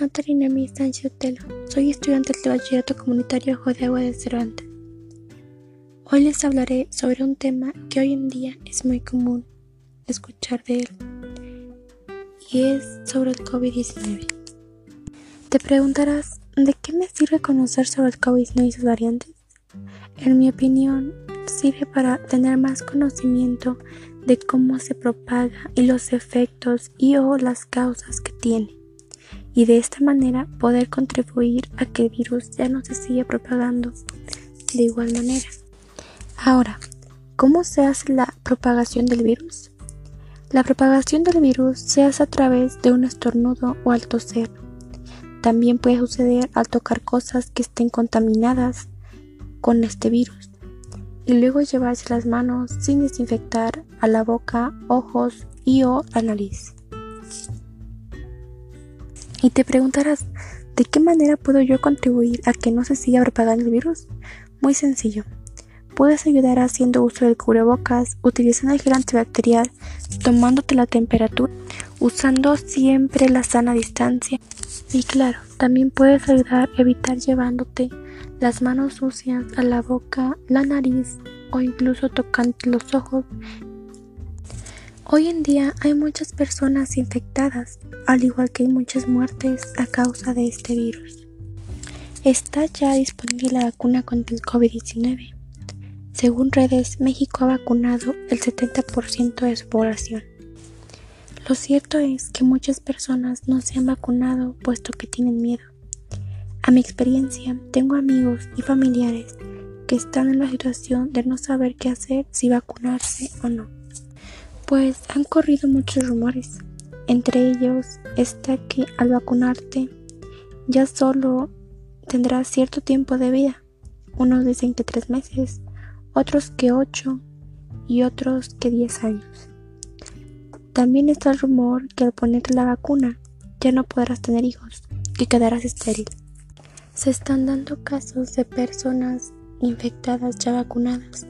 Natalie Noemí Sánchez Otelo. Soy estudiante del Bachillerato Comunitario de Agua de Cervantes. Hoy les hablaré sobre un tema que hoy en día es muy común escuchar de él y es sobre el COVID-19. Te preguntarás, ¿de qué me sirve conocer sobre el COVID-19 y sus variantes? En mi opinión, sirve para tener más conocimiento de cómo se propaga y los efectos y o las causas que tiene y de esta manera poder contribuir a que el virus ya no se siga propagando de igual manera. Ahora, ¿cómo se hace la propagación del virus? La propagación del virus se hace a través de un estornudo o al toser. También puede suceder al tocar cosas que estén contaminadas con este virus y luego llevarse las manos sin desinfectar a la boca, ojos y o la nariz. Y te preguntarás, ¿de qué manera puedo yo contribuir a que no se siga propagando el virus? Muy sencillo. Puedes ayudar haciendo uso del cubrebocas, utilizando el gel antibacterial, tomándote la temperatura, usando siempre la sana distancia. Y claro, también puedes ayudar a evitar llevándote las manos sucias a la boca, la nariz o incluso tocando los ojos Hoy en día hay muchas personas infectadas, al igual que hay muchas muertes a causa de este virus. Está ya disponible la vacuna contra el COVID-19. Según redes, México ha vacunado el 70% de su población. Lo cierto es que muchas personas no se han vacunado puesto que tienen miedo. A mi experiencia, tengo amigos y familiares que están en la situación de no saber qué hacer si vacunarse o no pues han corrido muchos rumores. Entre ellos está que al vacunarte ya solo tendrás cierto tiempo de vida. Unos dicen que tres meses, otros que ocho y otros que diez años. También está el rumor que al ponerte la vacuna ya no podrás tener hijos, que quedarás estéril. Se están dando casos de personas infectadas ya vacunadas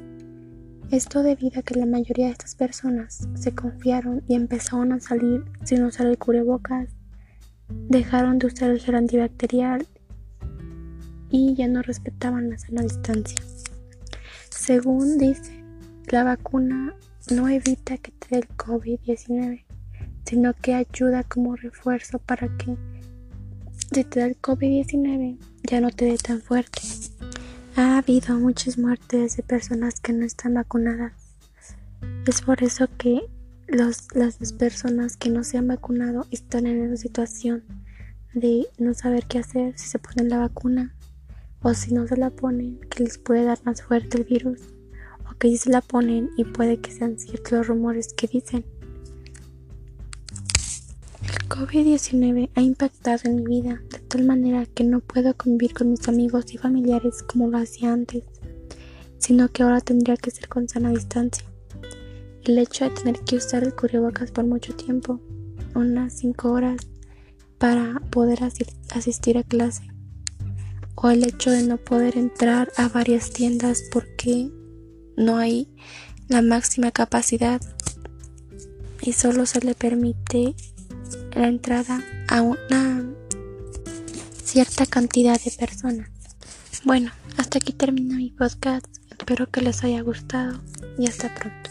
esto debido a que la mayoría de estas personas se confiaron y empezaron a salir sin usar el cubrebocas, dejaron de usar el gel antibacterial y ya no respetaban la sana distancia. Según dice, la vacuna no evita que te dé el COVID-19, sino que ayuda como refuerzo para que si te da el COVID-19 ya no te dé tan fuerte. Ha habido muchas muertes de personas que no están vacunadas. Es por eso que las personas que no se han vacunado están en una situación de no saber qué hacer si se ponen la vacuna o si no se la ponen, que les puede dar más fuerte el virus o que si se la ponen y puede que sean ciertos los rumores que dicen. COVID-19 ha impactado en mi vida de tal manera que no puedo convivir con mis amigos y familiares como lo hacía antes, sino que ahora tendría que ser con sana distancia. El hecho de tener que usar el cubrebocas por mucho tiempo, unas 5 horas, para poder asistir a clase, o el hecho de no poder entrar a varias tiendas porque no hay la máxima capacidad y solo se le permite la entrada a una cierta cantidad de personas. Bueno, hasta aquí termina mi podcast. Espero que les haya gustado y hasta pronto.